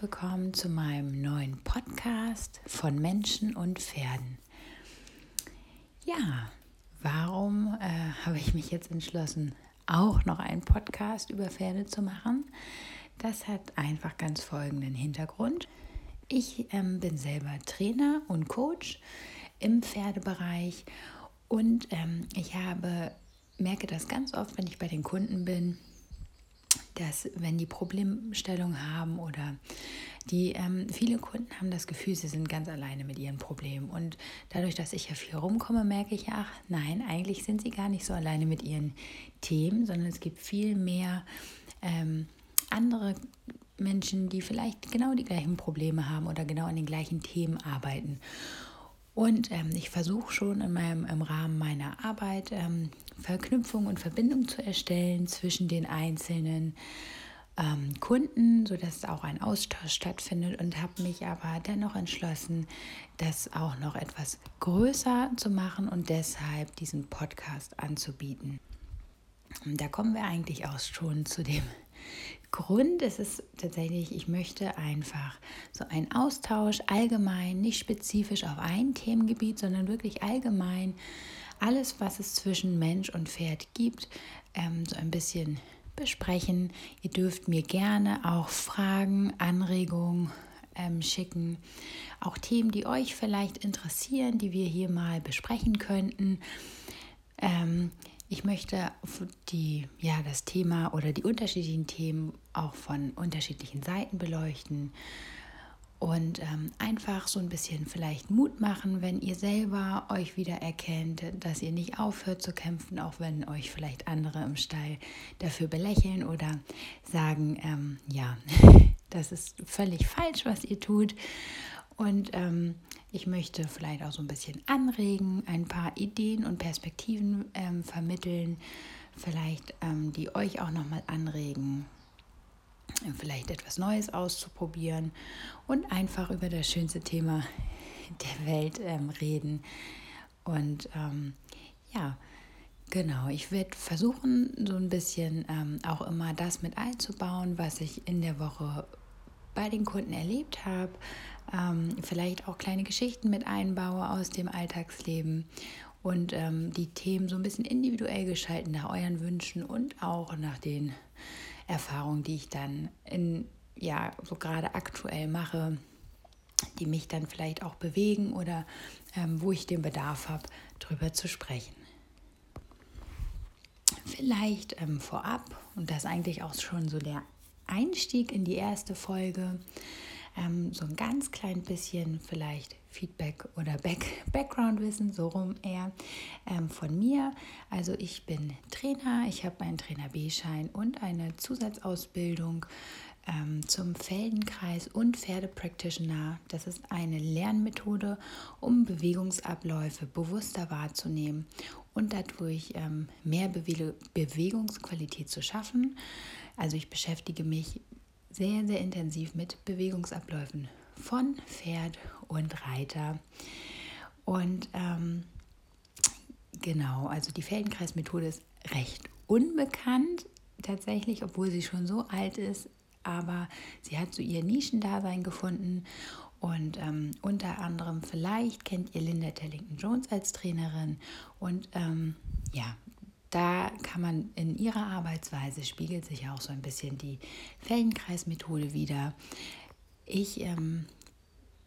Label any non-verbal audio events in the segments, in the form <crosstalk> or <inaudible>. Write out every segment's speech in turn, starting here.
Willkommen zu meinem neuen Podcast von Menschen und Pferden. Ja, warum äh, habe ich mich jetzt entschlossen, auch noch einen Podcast über Pferde zu machen? Das hat einfach ganz folgenden Hintergrund. Ich ähm, bin selber Trainer und Coach im Pferdebereich und ähm, ich habe merke das ganz oft, wenn ich bei den Kunden bin, dass wenn die Problemstellung haben oder die ähm, viele Kunden haben das Gefühl, sie sind ganz alleine mit ihren Problemen. Und dadurch, dass ich ja viel rumkomme, merke ich, ach nein, eigentlich sind sie gar nicht so alleine mit ihren Themen, sondern es gibt viel mehr ähm, andere Menschen, die vielleicht genau die gleichen Probleme haben oder genau an den gleichen Themen arbeiten. Und ähm, ich versuche schon in meinem, im Rahmen meiner Arbeit ähm, Verknüpfung und Verbindung zu erstellen zwischen den einzelnen ähm, Kunden, sodass auch ein Austausch stattfindet und habe mich aber dennoch entschlossen, das auch noch etwas größer zu machen und deshalb diesen Podcast anzubieten. Da kommen wir eigentlich auch schon zu dem Grund ist es tatsächlich, ich möchte einfach so einen Austausch allgemein, nicht spezifisch auf ein Themengebiet, sondern wirklich allgemein alles, was es zwischen Mensch und Pferd gibt, ähm, so ein bisschen besprechen. Ihr dürft mir gerne auch Fragen, Anregungen ähm, schicken, auch Themen, die euch vielleicht interessieren, die wir hier mal besprechen könnten. Ähm, ich möchte die, ja, das Thema oder die unterschiedlichen Themen auch von unterschiedlichen Seiten beleuchten und ähm, einfach so ein bisschen vielleicht Mut machen, wenn ihr selber euch wieder erkennt, dass ihr nicht aufhört zu kämpfen, auch wenn euch vielleicht andere im Stall dafür belächeln oder sagen, ähm, ja, <laughs> das ist völlig falsch, was ihr tut. Und ähm, ich möchte vielleicht auch so ein bisschen anregen, ein paar Ideen und Perspektiven ähm, vermitteln, vielleicht die die euch auch nochmal anregen, vielleicht etwas Neues auszuprobieren und einfach über das schönste Thema <laughs> der Welt ähm, reden. Und ähm, ja, genau, ich werde versuchen, so ein bisschen ähm, auch immer das mit einzubauen, was ich in der Woche bei den Kunden erlebt habe. Ähm, vielleicht auch kleine Geschichten mit einbaue aus dem Alltagsleben und ähm, die Themen so ein bisschen individuell gestalten nach euren Wünschen und auch nach den Erfahrungen, die ich dann in, ja, so gerade aktuell mache, die mich dann vielleicht auch bewegen oder ähm, wo ich den Bedarf habe, darüber zu sprechen. Vielleicht ähm, vorab, und das eigentlich auch schon so der Einstieg in die erste Folge, ähm, so ein ganz klein bisschen vielleicht Feedback oder Back <laughs> Background-Wissen, so rum eher ähm, von mir. Also ich bin Trainer, ich habe meinen Trainer B-Schein und eine Zusatzausbildung ähm, zum Feldenkreis und Pferdepractitioner. Das ist eine Lernmethode, um Bewegungsabläufe bewusster wahrzunehmen und dadurch ähm, mehr Bewe Bewegungsqualität zu schaffen. Also ich beschäftige mich sehr, sehr intensiv mit Bewegungsabläufen von Pferd und Reiter. Und ähm, genau, also die Feldenkreismethode ist recht unbekannt tatsächlich, obwohl sie schon so alt ist, aber sie hat so ihr Nischendasein gefunden. Und ähm, unter anderem vielleicht kennt ihr Linda Tellington Jones als Trainerin. Und ähm, ja, da kann man in ihrer Arbeitsweise spiegelt sich auch so ein bisschen die Feldenkreismethode wieder. Ich ähm,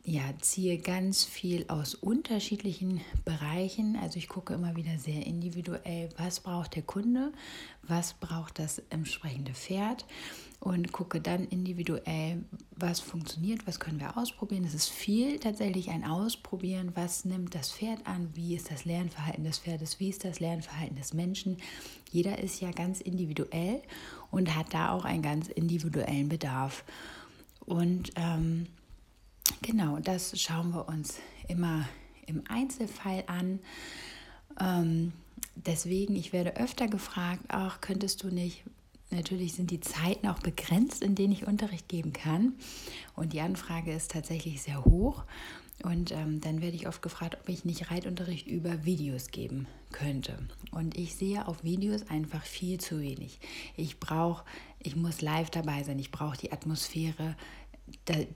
ja, ziehe ganz viel aus unterschiedlichen Bereichen. Also ich gucke immer wieder sehr individuell, was braucht der Kunde, was braucht das entsprechende Pferd und gucke dann individuell, was funktioniert, was können wir ausprobieren. Es ist viel tatsächlich ein Ausprobieren, was nimmt das Pferd an, wie ist das Lernverhalten des Pferdes, wie ist das Lernverhalten des Menschen. Jeder ist ja ganz individuell und hat da auch einen ganz individuellen Bedarf. Und ähm, Genau, das schauen wir uns immer im Einzelfall an. Ähm, deswegen, ich werde öfter gefragt, ach, könntest du nicht, natürlich sind die Zeiten auch begrenzt, in denen ich Unterricht geben kann. Und die Anfrage ist tatsächlich sehr hoch. Und ähm, dann werde ich oft gefragt, ob ich nicht Reitunterricht über Videos geben könnte. Und ich sehe auf Videos einfach viel zu wenig. Ich brauche ich muss live dabei sein, ich brauche die Atmosphäre,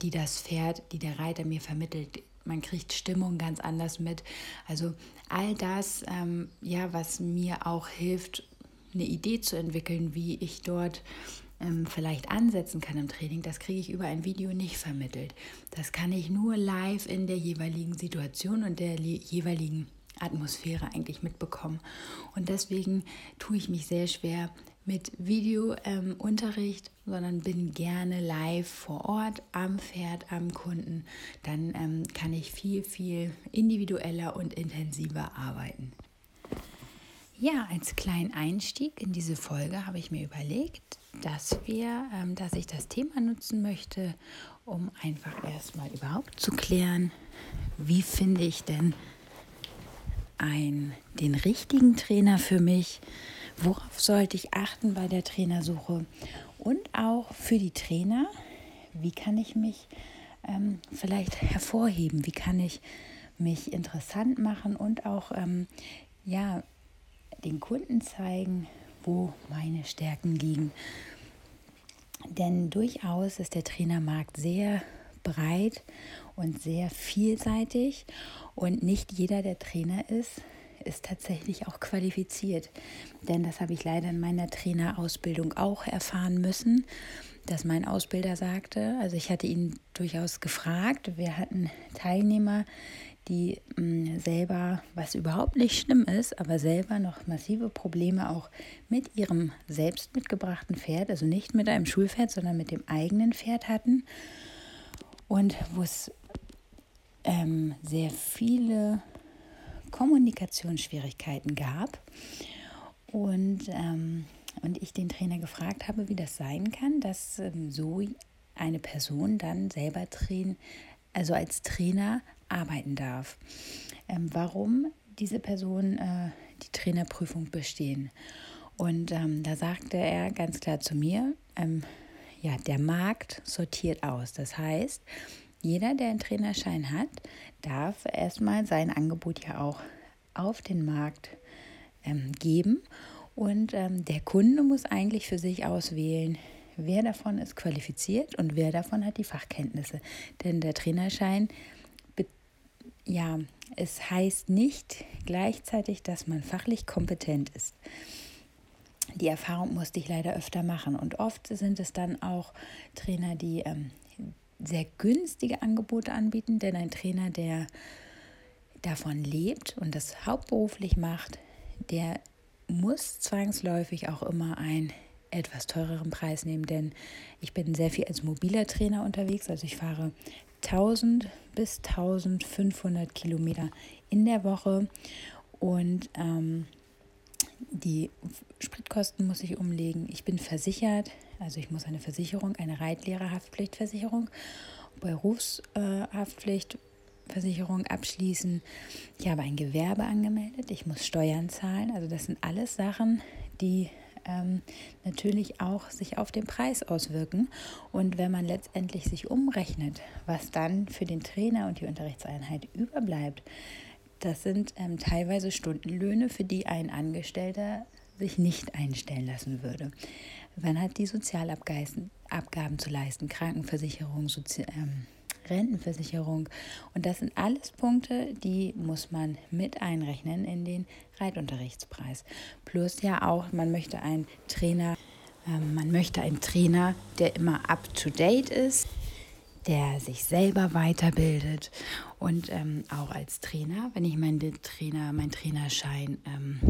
die das Pferd, die der Reiter mir vermittelt. Man kriegt Stimmung ganz anders mit. Also all das, ähm, ja, was mir auch hilft, eine Idee zu entwickeln, wie ich dort ähm, vielleicht ansetzen kann im Training, das kriege ich über ein Video nicht vermittelt. Das kann ich nur live in der jeweiligen Situation und der jeweiligen Atmosphäre eigentlich mitbekommen. Und deswegen tue ich mich sehr schwer mit Videounterricht, ähm, sondern bin gerne live vor Ort am Pferd, am Kunden. Dann ähm, kann ich viel, viel individueller und intensiver arbeiten. Ja, als kleinen Einstieg in diese Folge habe ich mir überlegt, dass wir, ähm, dass ich das Thema nutzen möchte, um einfach erstmal überhaupt zu klären, wie finde ich denn ein, den richtigen Trainer für mich, worauf sollte ich achten bei der Trainersuche? Und auch für die Trainer, wie kann ich mich ähm, vielleicht hervorheben, wie kann ich mich interessant machen und auch ähm, ja, den Kunden zeigen, wo meine Stärken liegen. Denn durchaus ist der Trainermarkt sehr breit und sehr vielseitig und nicht jeder, der Trainer ist, ist tatsächlich auch qualifiziert. Denn das habe ich leider in meiner Trainerausbildung auch erfahren müssen, dass mein Ausbilder sagte, also ich hatte ihn durchaus gefragt, wir hatten Teilnehmer, die mm, selber, was überhaupt nicht schlimm ist, aber selber noch massive Probleme auch mit ihrem selbst mitgebrachten Pferd, also nicht mit einem Schulpferd, sondern mit dem eigenen Pferd hatten. Und wo es ähm, sehr viele Kommunikationsschwierigkeiten gab. Und, ähm, und ich den Trainer gefragt habe, wie das sein kann, dass ähm, so eine Person dann selber trainieren, also als Trainer arbeiten darf. Ähm, warum diese Person äh, die Trainerprüfung bestehen. Und ähm, da sagte er ganz klar zu mir, ähm, ja, der Markt sortiert aus. Das heißt, jeder, der einen Trainerschein hat, darf erstmal sein Angebot ja auch auf den Markt ähm, geben. Und ähm, der Kunde muss eigentlich für sich auswählen, wer davon ist qualifiziert und wer davon hat die Fachkenntnisse. Denn der Trainerschein ja, es heißt nicht gleichzeitig, dass man fachlich kompetent ist. Die Erfahrung musste ich leider öfter machen. Und oft sind es dann auch Trainer, die ähm, sehr günstige Angebote anbieten, denn ein Trainer, der davon lebt und das hauptberuflich macht, der muss zwangsläufig auch immer einen etwas teureren Preis nehmen, denn ich bin sehr viel als mobiler Trainer unterwegs, also ich fahre 1000 bis 1500 Kilometer in der Woche. Und ähm, die Spritkosten muss ich umlegen. Ich bin versichert, also ich muss eine Versicherung, eine Reitlehrerhaftpflichtversicherung, Berufshaftpflichtversicherung abschließen. Ich habe ein Gewerbe angemeldet, ich muss Steuern zahlen. Also das sind alles Sachen, die ähm, natürlich auch sich auf den Preis auswirken. Und wenn man letztendlich sich umrechnet, was dann für den Trainer und die Unterrichtseinheit überbleibt, das sind ähm, teilweise Stundenlöhne, für die ein Angestellter sich nicht einstellen lassen würde. Man hat die Sozialabgaben zu leisten, Krankenversicherung, Sozi ähm, Rentenversicherung. Und das sind alles Punkte, die muss man mit einrechnen in den Reitunterrichtspreis. Plus ja auch, man möchte einen Trainer, äh, man möchte einen Trainer, der immer up to date ist, der sich selber weiterbildet und ähm, auch als Trainer, wenn ich meinen Trainer, meinen Trainerschein ähm,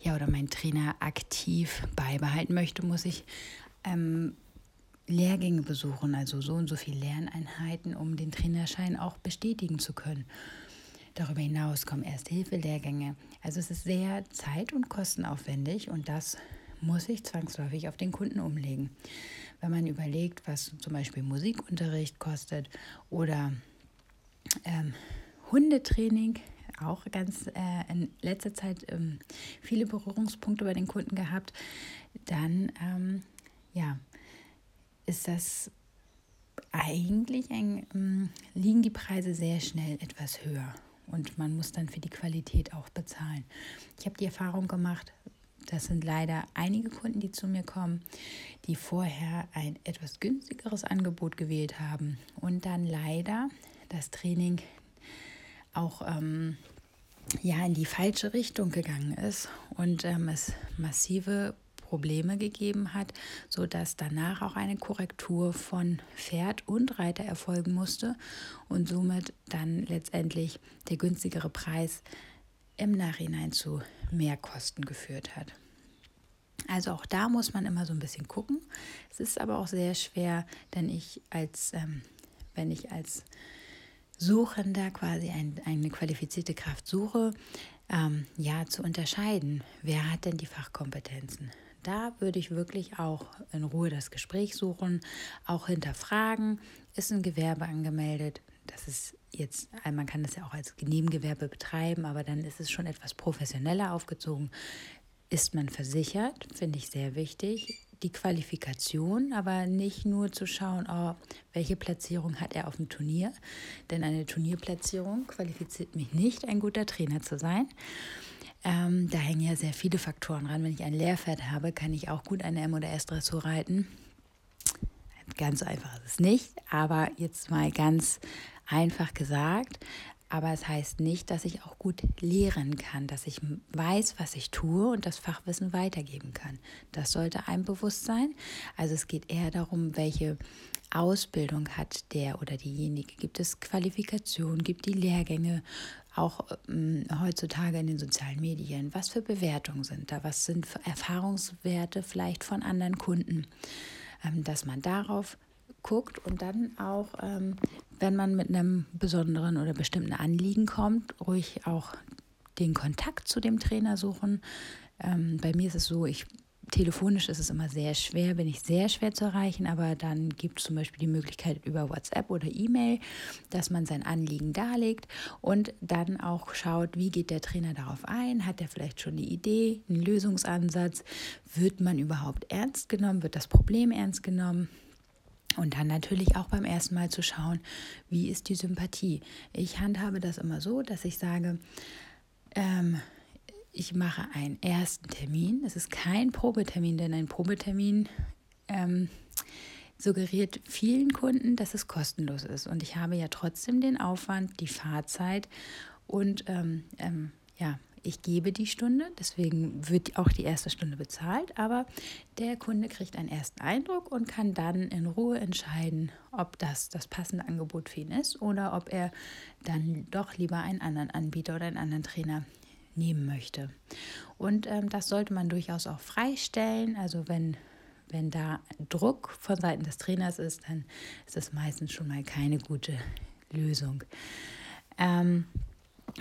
ja oder meinen Trainer aktiv beibehalten möchte, muss ich ähm, Lehrgänge besuchen, also so und so viele Lerneinheiten, um den Trainerschein auch bestätigen zu können. Darüber hinaus kommen Erste-Hilfe-Lehrgänge. Also es ist sehr zeit- und kostenaufwendig und das muss ich zwangsläufig auf den Kunden umlegen. Wenn man überlegt, was zum Beispiel Musikunterricht kostet oder ähm, Hundetraining, auch ganz äh, in letzter Zeit ähm, viele Berührungspunkte bei den Kunden gehabt, dann ähm, ja, ist das eigentlich ein, ähm, liegen die Preise sehr schnell etwas höher und man muss dann für die Qualität auch bezahlen. Ich habe die Erfahrung gemacht, Das sind leider einige Kunden, die zu mir kommen, die vorher ein etwas günstigeres Angebot gewählt haben und dann leider das Training auch ähm, ja in die falsche Richtung gegangen ist und ähm, es massive Probleme gegeben hat, sodass danach auch eine Korrektur von Pferd und Reiter erfolgen musste und somit dann letztendlich der günstigere Preis im Nachhinein zu Mehrkosten geführt hat. Also auch da muss man immer so ein bisschen gucken. Es ist aber auch sehr schwer, denn ich als, ähm, wenn ich als Suchender quasi ein, eine qualifizierte Kraft suche, ähm, ja, zu unterscheiden, wer hat denn die Fachkompetenzen. Da würde ich wirklich auch in Ruhe das Gespräch suchen, auch hinterfragen, ist ein Gewerbe angemeldet. Das ist jetzt, man kann das ja auch als Nebengewerbe betreiben, aber dann ist es schon etwas professioneller aufgezogen. Ist man versichert, finde ich sehr wichtig. Die Qualifikation, aber nicht nur zu schauen, oh, welche Platzierung hat er auf dem Turnier. Denn eine Turnierplatzierung qualifiziert mich nicht, ein guter Trainer zu sein. Ähm, da hängen ja sehr viele Faktoren dran. Wenn ich ein Lehrpferd habe, kann ich auch gut eine M- oder S-Dressur reiten. Ganz so einfach ist es nicht, aber jetzt mal ganz einfach gesagt. Aber es heißt nicht, dass ich auch gut lehren kann, dass ich weiß, was ich tue und das Fachwissen weitergeben kann. Das sollte einem bewusst sein. Also es geht eher darum, welche Ausbildung hat der oder diejenige. Gibt es Qualifikationen, gibt die Lehrgänge auch ähm, heutzutage in den sozialen Medien? Was für Bewertungen sind da? Was sind Erfahrungswerte vielleicht von anderen Kunden? Ähm, dass man darauf guckt und dann auch, ähm, wenn man mit einem besonderen oder bestimmten Anliegen kommt, ruhig auch den Kontakt zu dem Trainer suchen. Ähm, bei mir ist es so, ich telefonisch ist es immer sehr schwer, bin ich sehr schwer zu erreichen, aber dann gibt es zum Beispiel die Möglichkeit über WhatsApp oder E-Mail, dass man sein Anliegen darlegt und dann auch schaut, wie geht der Trainer darauf ein, hat er vielleicht schon eine Idee, einen Lösungsansatz, wird man überhaupt ernst genommen, wird das Problem ernst genommen, und dann natürlich auch beim ersten Mal zu schauen, wie ist die Sympathie. Ich handhabe das immer so, dass ich sage, ähm, ich mache einen ersten Termin. Es ist kein Probetermin, denn ein Probetermin ähm, suggeriert vielen Kunden, dass es kostenlos ist. Und ich habe ja trotzdem den Aufwand, die Fahrzeit und ähm, ähm ja, ich gebe die Stunde, deswegen wird auch die erste Stunde bezahlt, aber der Kunde kriegt einen ersten Eindruck und kann dann in Ruhe entscheiden, ob das das passende Angebot für ihn ist oder ob er dann doch lieber einen anderen Anbieter oder einen anderen Trainer nehmen möchte. Und ähm, das sollte man durchaus auch freistellen. Also wenn, wenn da Druck von Seiten des Trainers ist, dann ist das meistens schon mal keine gute Lösung. Ähm,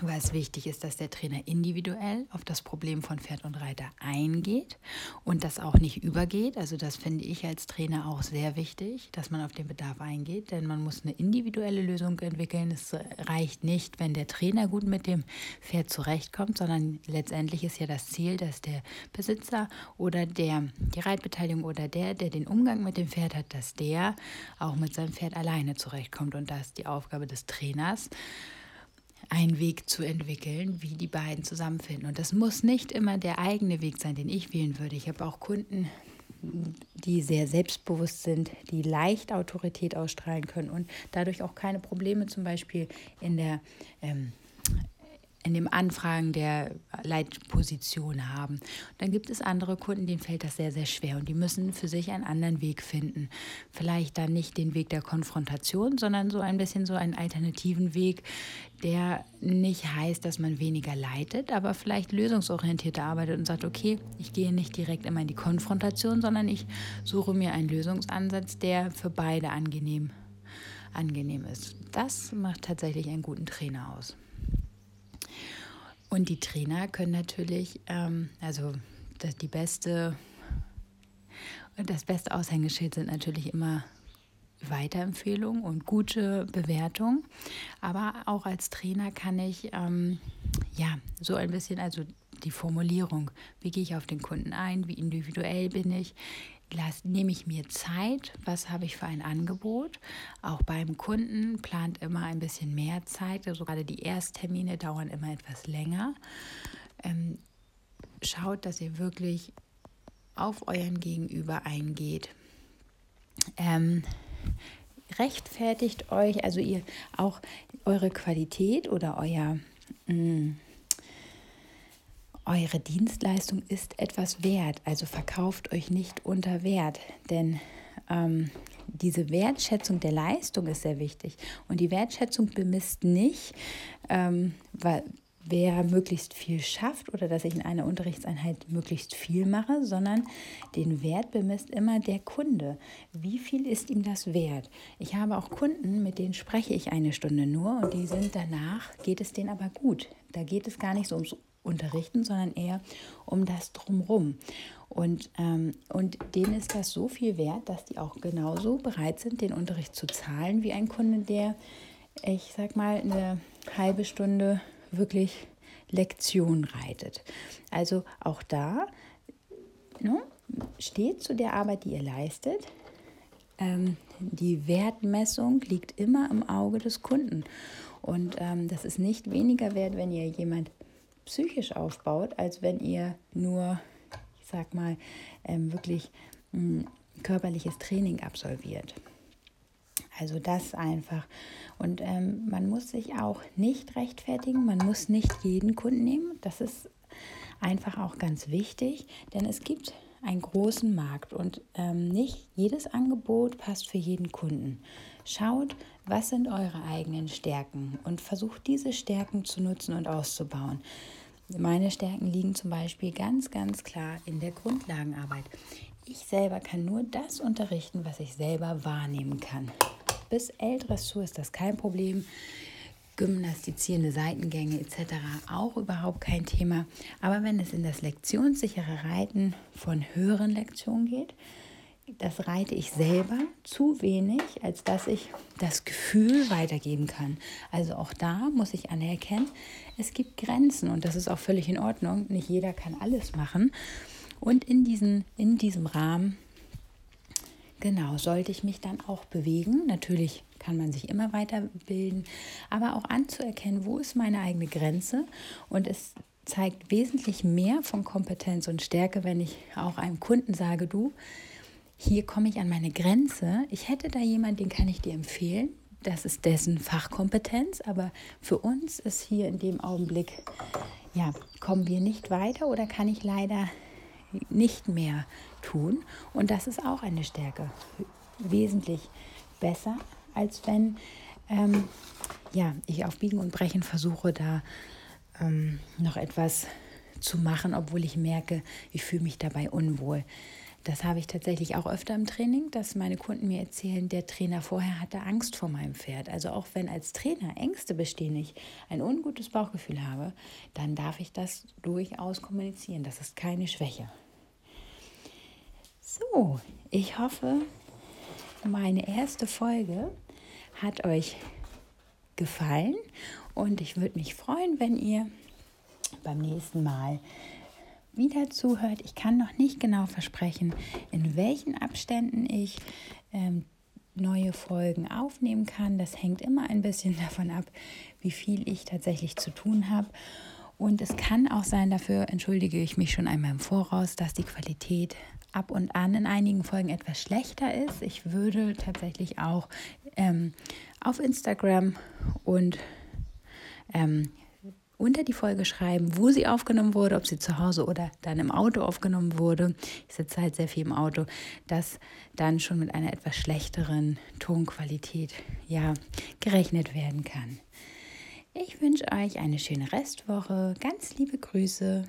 was wichtig ist, dass der Trainer individuell auf das Problem von Pferd und Reiter eingeht und das auch nicht übergeht. Also das finde ich als Trainer auch sehr wichtig, dass man auf den Bedarf eingeht, denn man muss eine individuelle Lösung entwickeln. Es reicht nicht, wenn der Trainer gut mit dem Pferd zurechtkommt, sondern letztendlich ist ja das Ziel, dass der Besitzer oder der die Reitbeteiligung oder der, der den Umgang mit dem Pferd hat, dass der auch mit seinem Pferd alleine zurechtkommt und das ist die Aufgabe des Trainers einen Weg zu entwickeln, wie die beiden zusammenfinden. Und das muss nicht immer der eigene Weg sein, den ich wählen würde. Ich habe auch Kunden, die sehr selbstbewusst sind, die leicht Autorität ausstrahlen können und dadurch auch keine Probleme zum Beispiel in der ähm, in dem Anfragen der Leitposition haben. Und dann gibt es andere Kunden, denen fällt das sehr, sehr schwer und die müssen für sich einen anderen Weg finden. Vielleicht dann nicht den Weg der Konfrontation, sondern so ein bisschen so einen alternativen Weg, der nicht heißt, dass man weniger leitet, aber vielleicht lösungsorientierter arbeitet und sagt, okay, ich gehe nicht direkt immer in die Konfrontation, sondern ich suche mir einen Lösungsansatz, der für beide angenehm, angenehm ist. Das macht tatsächlich einen guten Trainer aus. Und die Trainer können natürlich, ähm, also das, die beste, das beste Aushängeschild sind natürlich immer Weiterempfehlungen und gute Bewertung. Aber auch als Trainer kann ich ähm, ja so ein bisschen, also die Formulierung, wie gehe ich auf den Kunden ein, wie individuell bin ich, lass, nehme ich mir Zeit, was habe ich für ein Angebot. Auch beim Kunden plant immer ein bisschen mehr Zeit, also gerade die Ersttermine dauern immer etwas länger. Ähm, schaut, dass ihr wirklich auf euren Gegenüber eingeht. Ähm, rechtfertigt euch, also ihr auch eure Qualität oder euer mh, mm, eure Dienstleistung ist etwas wert, also verkauft euch nicht unter Wert, denn ähm, diese Wertschätzung der Leistung ist sehr wichtig. Und die Wertschätzung bemisst nicht, ähm, weil, wer möglichst viel schafft oder dass ich in einer Unterrichtseinheit möglichst viel mache, sondern den Wert bemisst immer der Kunde. Wie viel ist ihm das wert? Ich habe auch Kunden, mit denen spreche ich eine Stunde nur und die sind danach, geht es denen aber gut. Da geht es gar nicht so ums Unterrichten, sondern eher um das Drumrum. Und, ähm, und denen ist das so viel wert, dass die auch genauso bereit sind, den Unterricht zu zahlen, wie ein Kunde, der, ich sag mal, eine halbe Stunde wirklich Lektion reitet. Also auch da ne, steht zu der Arbeit, die ihr leistet. Ähm, die Wertmessung liegt immer im Auge des Kunden. Und ähm, das ist nicht weniger wert, wenn ihr jemand psychisch aufbaut, als wenn ihr nur, ich sag mal, ähm, wirklich ein körperliches Training absolviert. Also das einfach. Und ähm, man muss sich auch nicht rechtfertigen, man muss nicht jeden Kunden nehmen. Das ist einfach auch ganz wichtig, denn es gibt einen großen Markt und ähm, nicht jedes Angebot passt für jeden Kunden. Schaut, was sind eure eigenen Stärken und versucht diese Stärken zu nutzen und auszubauen. Meine Stärken liegen zum Beispiel ganz, ganz klar in der Grundlagenarbeit. Ich selber kann nur das unterrichten, was ich selber wahrnehmen kann. Bis L-Dressur ist das kein Problem. Gymnastizierende Seitengänge etc. auch überhaupt kein Thema. Aber wenn es in das lektionssichere Reiten von höheren Lektionen geht, das reite ich selber zu wenig, als dass ich das Gefühl weitergeben kann. Also auch da muss ich anerkennen, es gibt Grenzen und das ist auch völlig in Ordnung. Nicht jeder kann alles machen. Und in, diesen, in diesem Rahmen, genau, sollte ich mich dann auch bewegen. Natürlich kann man sich immer weiterbilden, aber auch anzuerkennen, wo ist meine eigene Grenze. Und es zeigt wesentlich mehr von Kompetenz und Stärke, wenn ich auch einem Kunden sage, du, hier komme ich an meine Grenze. Ich hätte da jemanden, den kann ich dir empfehlen. Das ist dessen Fachkompetenz, aber für uns ist hier in dem Augenblick, ja, kommen wir nicht weiter oder kann ich leider nicht mehr tun. Und das ist auch eine Stärke. Wesentlich besser, als wenn ähm, ja, ich auf Biegen und Brechen versuche, da ähm, noch etwas zu machen, obwohl ich merke, ich fühle mich dabei unwohl. Das habe ich tatsächlich auch öfter im Training, dass meine Kunden mir erzählen, der Trainer vorher hatte Angst vor meinem Pferd. Also auch wenn als Trainer Ängste bestehen, ich ein ungutes Bauchgefühl habe, dann darf ich das durchaus kommunizieren. Das ist keine Schwäche. So, ich hoffe, meine erste Folge hat euch gefallen und ich würde mich freuen, wenn ihr beim nächsten Mal wieder zuhört. Ich kann noch nicht genau versprechen, in welchen Abständen ich ähm, neue Folgen aufnehmen kann. Das hängt immer ein bisschen <laughs> davon ab, wie viel ich tatsächlich zu tun habe. Und es kann auch sein, dafür entschuldige ich mich schon einmal im Voraus, dass die Qualität ab und an in einigen Folgen etwas schlechter ist. Ich würde tatsächlich auch ähm, auf Instagram und ähm, unter die Folge schreiben, wo sie aufgenommen wurde, ob sie zu Hause oder dann im Auto aufgenommen wurde. Ich sitze halt sehr viel im Auto, dass dann schon mit einer etwas schlechteren Tonqualität ja gerechnet werden kann. Ich wünsche euch eine schöne Restwoche. Ganz liebe Grüße.